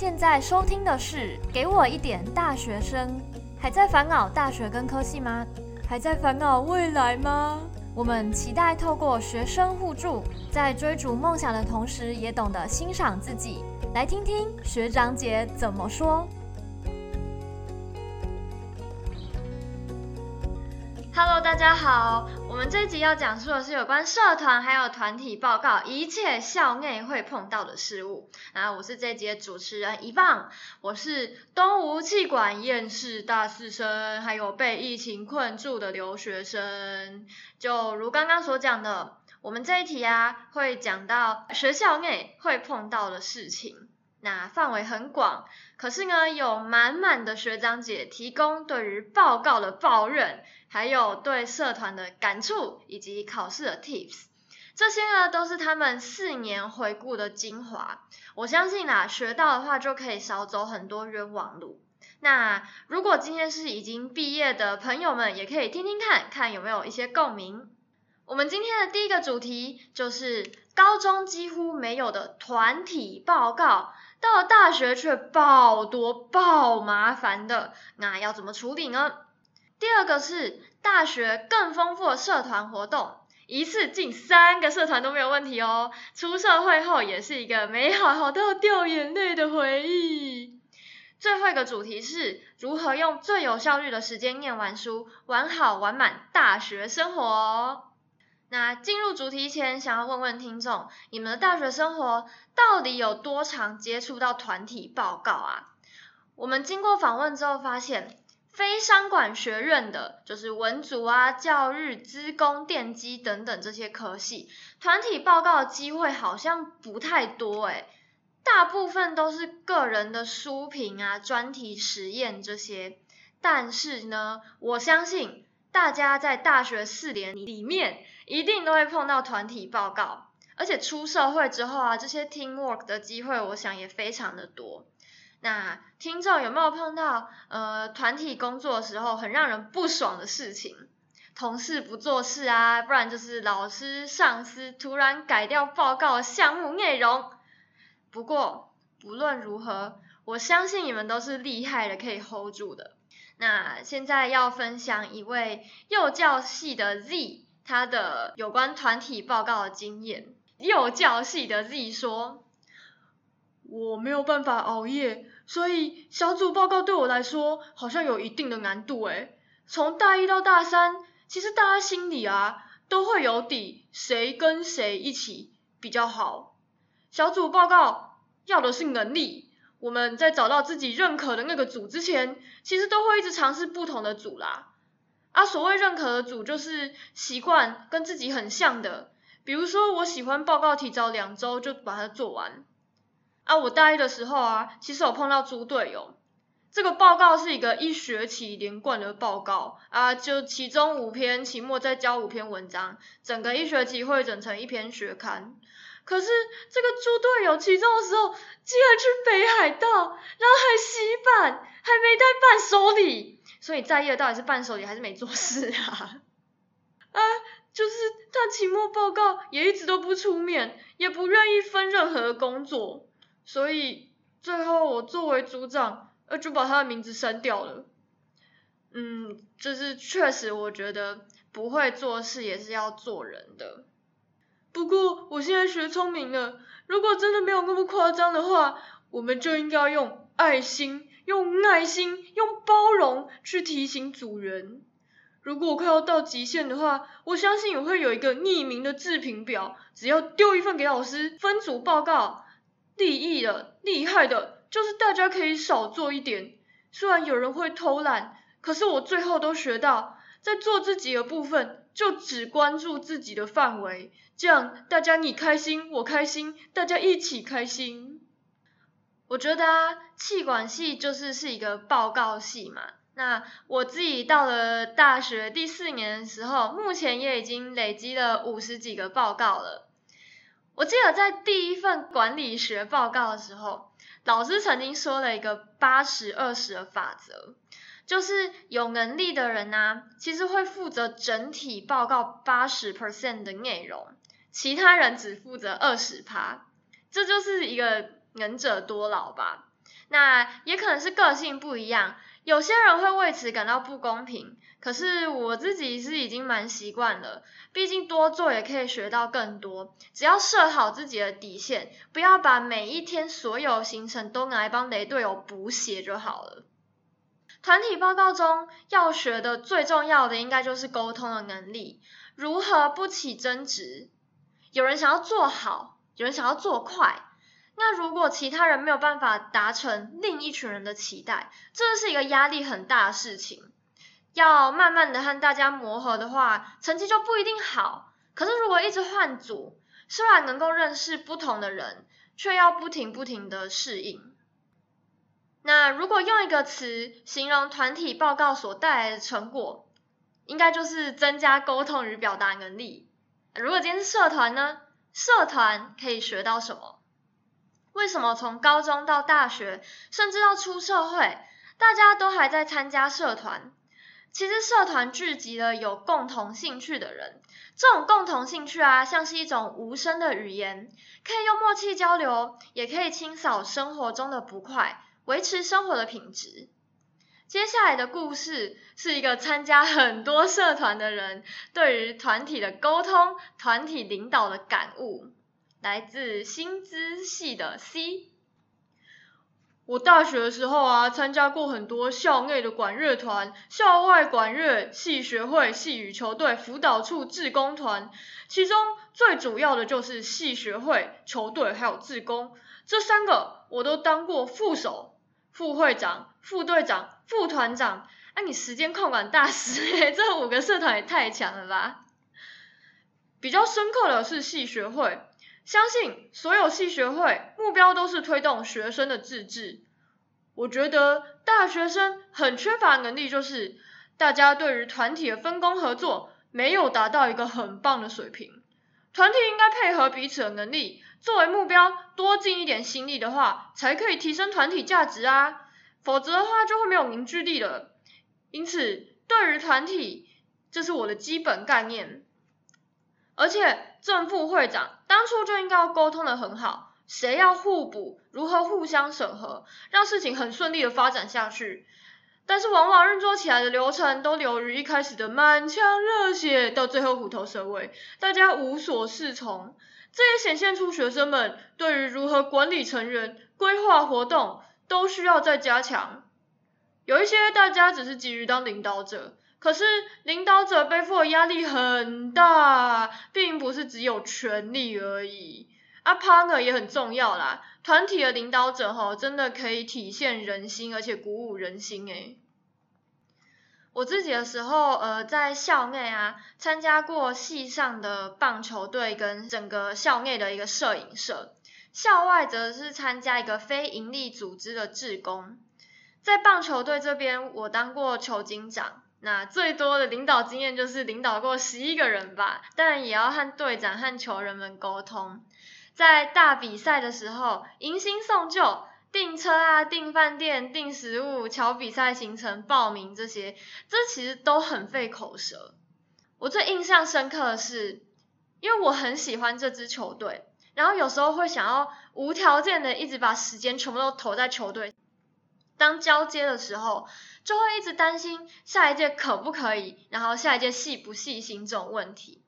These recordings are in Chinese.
现在收听的是《给我一点大学生》，还在烦恼大学跟科系吗？还在烦恼未来吗？我们期待透过学生互助，在追逐梦想的同时，也懂得欣赏自己。来听听学长姐怎么说。Hello，大家好，我们这一集要讲述的是有关社团还有团体报告一切校内会碰到的事物。那我是这集的主持人一棒，我是东吴气管厌世大四生，还有被疫情困住的留学生。就如刚刚所讲的，我们这一题啊会讲到学校内会碰到的事情。那范围很广，可是呢，有满满的学长姐提供对于报告的抱怨，还有对社团的感触，以及考试的 tips，这些呢都是他们四年回顾的精华。我相信啦，学到的话就可以少走很多冤枉路。那如果今天是已经毕业的朋友们，也可以听听看看有没有一些共鸣。我们今天的第一个主题就是高中几乎没有的团体报告。到了大学却爆多爆麻烦的，那要怎么处理呢？第二个是大学更丰富的社团活动，一次进三个社团都没有问题哦。出社会后也是一个美好好到掉眼泪的回忆。最后一个主题是如何用最有效率的时间念完书，玩好玩满大学生活。那进入主题前，想要问问听众，你们的大学生活到底有多常接触到团体报告啊？我们经过访问之后发现，非商管学院的，就是文组啊、教育、资工、电机等等这些科系，团体报告的机会好像不太多诶，大部分都是个人的书评啊、专题实验这些。但是呢，我相信大家在大学四年里面。一定都会碰到团体报告，而且出社会之后啊，这些 teamwork 的机会，我想也非常的多。那听众有没有碰到呃团体工作的时候很让人不爽的事情？同事不做事啊，不然就是老师、上司突然改掉报告项目内容。不过不论如何，我相信你们都是厉害的，可以 hold 住的。那现在要分享一位幼教系的 Z。他的有关团体报告的经验，幼教系的 Z 说：“我没有办法熬夜，所以小组报告对我来说好像有一定的难度。诶，从大一到大三，其实大家心里啊都会有底，谁跟谁一起比较好。小组报告要的是能力，我们在找到自己认可的那个组之前，其实都会一直尝试不同的组啦。”啊，所谓认可的组就是习惯跟自己很像的，比如说我喜欢报告提早两周就把它做完。啊，我大一的时候啊，其实有碰到猪队友，这个报告是一个一学期连贯的报告啊，就其中五篇，期末再交五篇文章，整个一学期会整成一篇学刊。可是这个猪队友其中的时候，竟然去北海道，然后还洗板，还没带伴手礼。所以在意的到底是伴手礼还是没做事啊？啊，就是他期末报告也一直都不出面，也不愿意分任何工作，所以最后我作为组长，呃，就把他的名字删掉了。嗯，就是确实我觉得不会做事也是要做人的。不过我现在学聪明了，如果真的没有那么夸张的话，我们就应该用爱心。用耐心、用包容去提醒主人。如果我快要到极限的话，我相信也会有一个匿名的自评表，只要丢一份给老师，分组报告。利益的、厉害的，就是大家可以少做一点。虽然有人会偷懒，可是我最后都学到，在做自己的部分，就只关注自己的范围，这样大家你开心，我开心，大家一起开心。我觉得啊，气管系就是是一个报告系嘛。那我自己到了大学第四年的时候，目前也已经累积了五十几个报告了。我记得在第一份管理学报告的时候，老师曾经说了一个八十二十的法则，就是有能力的人呢，其实会负责整体报告八十 percent 的内容，其他人只负责二十趴。这就是一个。能者多劳吧，那也可能是个性不一样，有些人会为此感到不公平。可是我自己是已经蛮习惯了，毕竟多做也可以学到更多。只要设好自己的底线，不要把每一天所有行程都拿来帮雷队友补血就好了。团体报告中要学的最重要的，应该就是沟通的能力，如何不起争执。有人想要做好，有人想要做快。那如果其他人没有办法达成另一群人的期待，这是一个压力很大的事情。要慢慢的和大家磨合的话，成绩就不一定好。可是如果一直换组，虽然能够认识不同的人，却要不停不停的适应。那如果用一个词形容团体报告所带来的成果，应该就是增加沟通与表达能力。如果今天是社团呢？社团可以学到什么？为什么从高中到大学，甚至到出社会，大家都还在参加社团？其实社团聚集了有共同兴趣的人，这种共同兴趣啊，像是一种无声的语言，可以用默契交流，也可以清扫生活中的不快，维持生活的品质。接下来的故事是一个参加很多社团的人对于团体的沟通、团体领导的感悟。来自新资系的 C。我大学的时候啊，参加过很多校内的管乐团、校外管乐、系学会、系羽球队、辅导处、志工团，其中最主要的就是系学会、球队还有志工，这三个我都当过副手、副会长、副队长、副团长。哎，你时间控管大师哎，这五个社团也太强了吧！比较深刻的是系学会。相信所有系学会目标都是推动学生的自治。我觉得大学生很缺乏能力，就是大家对于团体的分工合作没有达到一个很棒的水平。团体应该配合彼此的能力作为目标，多尽一点心力的话，才可以提升团体价值啊。否则的话就会没有凝聚力了。因此，对于团体，这是我的基本概念。而且正副会长当初就应该要沟通的很好，谁要互补，如何互相审核，让事情很顺利的发展下去。但是往往运作起来的流程都流于一开始的满腔热血，到最后虎头蛇尾，大家无所适从。这也显现出学生们对于如何管理成员、规划活动都需要再加强。有一些大家只是急于当领导者。可是领导者背负的压力很大，并不是只有权力而已，啊，partner 也很重要啦。团体的领导者吼，真的可以体现人心，而且鼓舞人心诶。我自己的时候，呃，在校内啊，参加过系上的棒球队跟整个校内的一个摄影社，校外则是参加一个非营利组织的志工。在棒球队这边，我当过球警长。那最多的领导经验就是领导过十一个人吧，但也要和队长和球员们沟通。在大比赛的时候，迎新送旧、订车啊、订饭店、订食物、瞧比赛行程、报名这些，这其实都很费口舌。我最印象深刻的是，因为我很喜欢这支球队，然后有时候会想要无条件的一直把时间全部都投在球队。当交接的时候。就会一直担心下一届可不可以，然后下一届细不细心这种问题。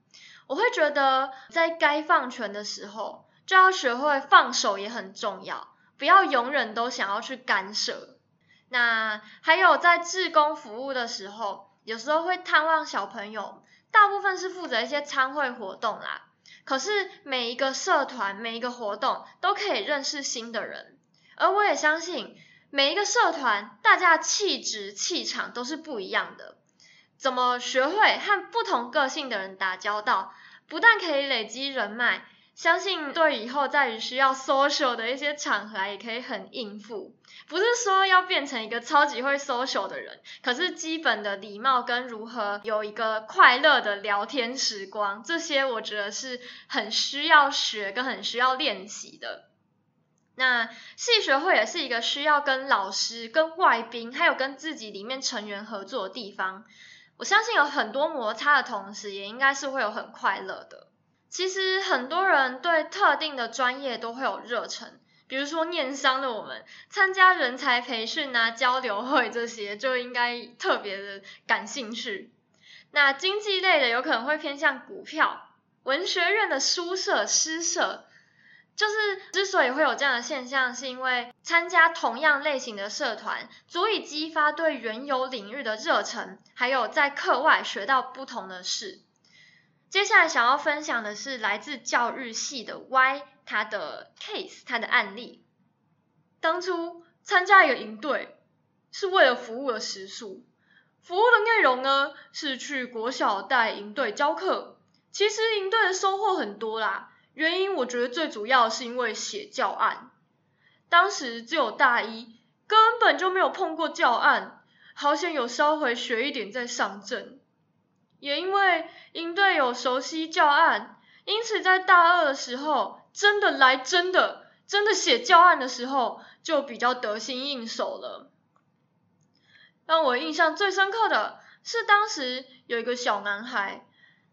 我会觉得在该放权的时候，就要学会放手也很重要，不要永远都想要去干涉。那还有在志工服务的时候，有时候会探望小朋友，大部分是负责一些参会活动啦。可是每一个社团、每一个活动都可以认识新的人，而我也相信。每一个社团，大家的气质、气场都是不一样的。怎么学会和不同个性的人打交道，不但可以累积人脉，相信对以后在需要 social 的一些场合也可以很应付。不是说要变成一个超级会 social 的人，可是基本的礼貌跟如何有一个快乐的聊天时光，这些我觉得是很需要学跟很需要练习的。那系学会也是一个需要跟老师、跟外宾，还有跟自己里面成员合作的地方。我相信有很多摩擦的同时，也应该是会有很快乐的。其实很多人对特定的专业都会有热忱，比如说念商的我们参加人才培训啊、交流会这些，就应该特别的感兴趣。那经济类的有可能会偏向股票。文学院的书社、诗社，就是之所以会有这样的现象，是因为参加同样类型的社团，足以激发对原有领域的热忱，还有在课外学到不同的事。接下来想要分享的是来自教育系的 Y，他的 case，他的案例。当初参加一个营队，是为了服务的时数，服务的内容呢是去国小带营队教课。其实营队的收获很多啦，原因我觉得最主要是因为写教案。当时只有大一，根本就没有碰过教案，好险有稍微学一点再上阵。也因为营队有熟悉教案，因此在大二的时候，真的来真的真的写教案的时候，就比较得心应手了。让我印象最深刻的是，当时有一个小男孩。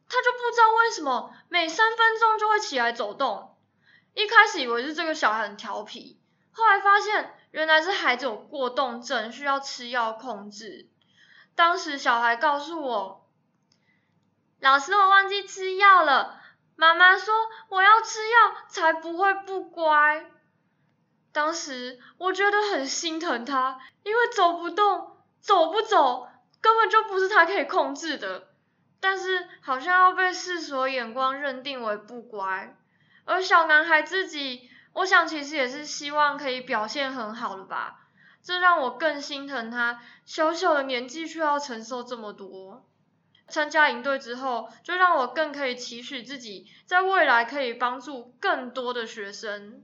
他就不知道为什么每三分钟就会起来走动。一开始以为是这个小孩很调皮，后来发现原来是孩子有过动症，需要吃药控制。当时小孩告诉我：“老师，我忘记吃药了。”妈妈说：“我要吃药才不会不乖。”当时我觉得很心疼他，因为走不动、走不走根本就不是他可以控制的。但是好像要被世俗眼光认定为不乖，而小男孩自己，我想其实也是希望可以表现很好的吧，这让我更心疼他，小小的年纪却要承受这么多。参加营队之后，就让我更可以期许自己，在未来可以帮助更多的学生。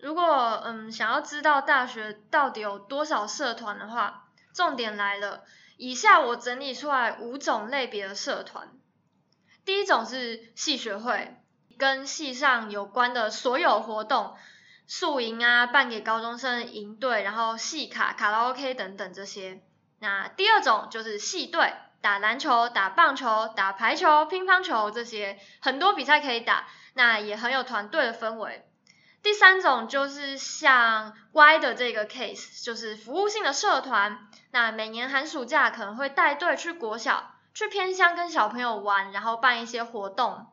如果嗯想要知道大学到底有多少社团的话，重点来了。以下我整理出来五种类别的社团。第一种是系学会，跟系上有关的所有活动，宿营啊，办给高中生营队，然后系卡、卡拉 OK 等等这些。那第二种就是系队，打篮球、打棒球、打排球、乒乓球这些，很多比赛可以打，那也很有团队的氛围。第三种就是像 Y 的这个 case，就是服务性的社团。那每年寒暑假可能会带队去国小，去偏乡跟小朋友玩，然后办一些活动。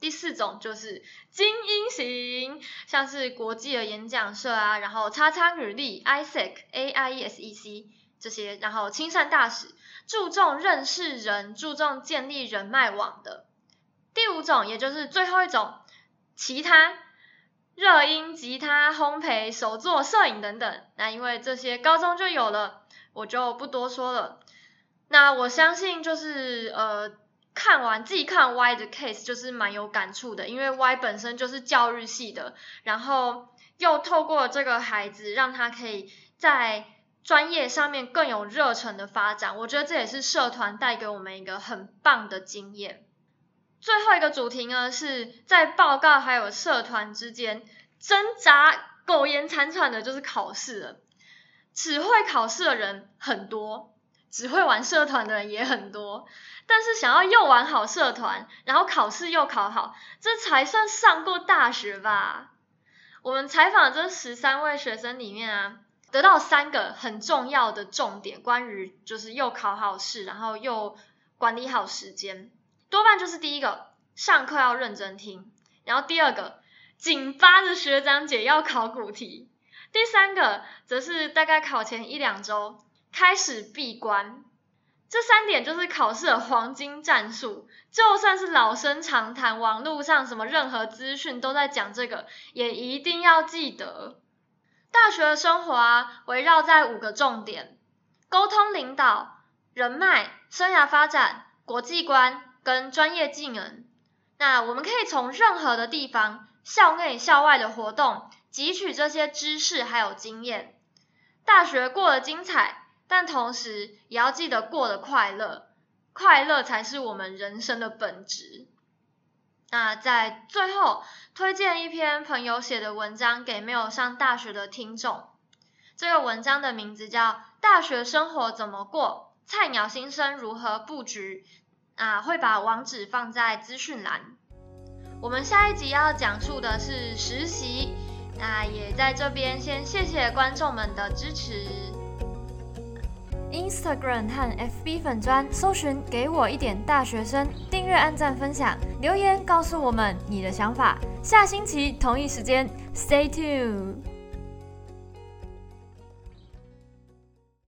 第四种就是精英型，像是国际的演讲社啊，然后叉叉女力、ISEC、AIESEC 这些，然后亲善大使，注重认识人，注重建立人脉网的。第五种，也就是最后一种，其他。热音、吉他、烘焙、手作、摄影等等，那因为这些高中就有了，我就不多说了。那我相信就是呃，看完自己看 Y 的 case 就是蛮有感触的，因为 Y 本身就是教育系的，然后又透过这个孩子，让他可以在专业上面更有热忱的发展。我觉得这也是社团带给我们一个很棒的经验。最后一个主题呢，是在报告还有社团之间挣扎苟延残喘的，就是考试了。只会考试的人很多，只会玩社团的人也很多，但是想要又玩好社团，然后考试又考好，这才算上过大学吧？我们采访这十三位学生里面啊，得到三个很重要的重点，关于就是又考好试，然后又管理好时间。多半就是第一个，上课要认真听；然后第二个，紧巴着学长姐要考古题；第三个，则是大概考前一两周开始闭关。这三点就是考试的黄金战术。就算是老生常谈，网络上什么任何资讯都在讲这个，也一定要记得。大学的生活，围绕在五个重点：沟通、领导、人脉、生涯发展、国际观。跟专业技能，那我们可以从任何的地方，校内校外的活动，汲取这些知识还有经验。大学过得精彩，但同时也要记得过得快乐，快乐才是我们人生的本质。那在最后推荐一篇朋友写的文章给没有上大学的听众，这个文章的名字叫《大学生活怎么过？菜鸟新生如何布局》。啊，会把网址放在资讯栏。我们下一集要讲述的是实习，那也在这边先谢谢观众们的支持。Instagram 和 FB 粉砖搜寻“给我一点大学生”，订阅、按赞、分享，留言告诉我们你的想法。下星期同一时间，Stay tuned。